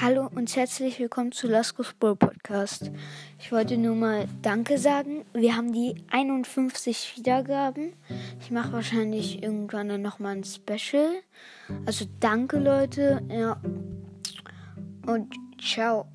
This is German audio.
Hallo und herzlich willkommen zu Laskos Bull Podcast. Ich wollte nur mal Danke sagen. Wir haben die 51 Wiedergaben. Ich mache wahrscheinlich irgendwann dann nochmal ein Special. Also danke Leute. Ja. Und ciao.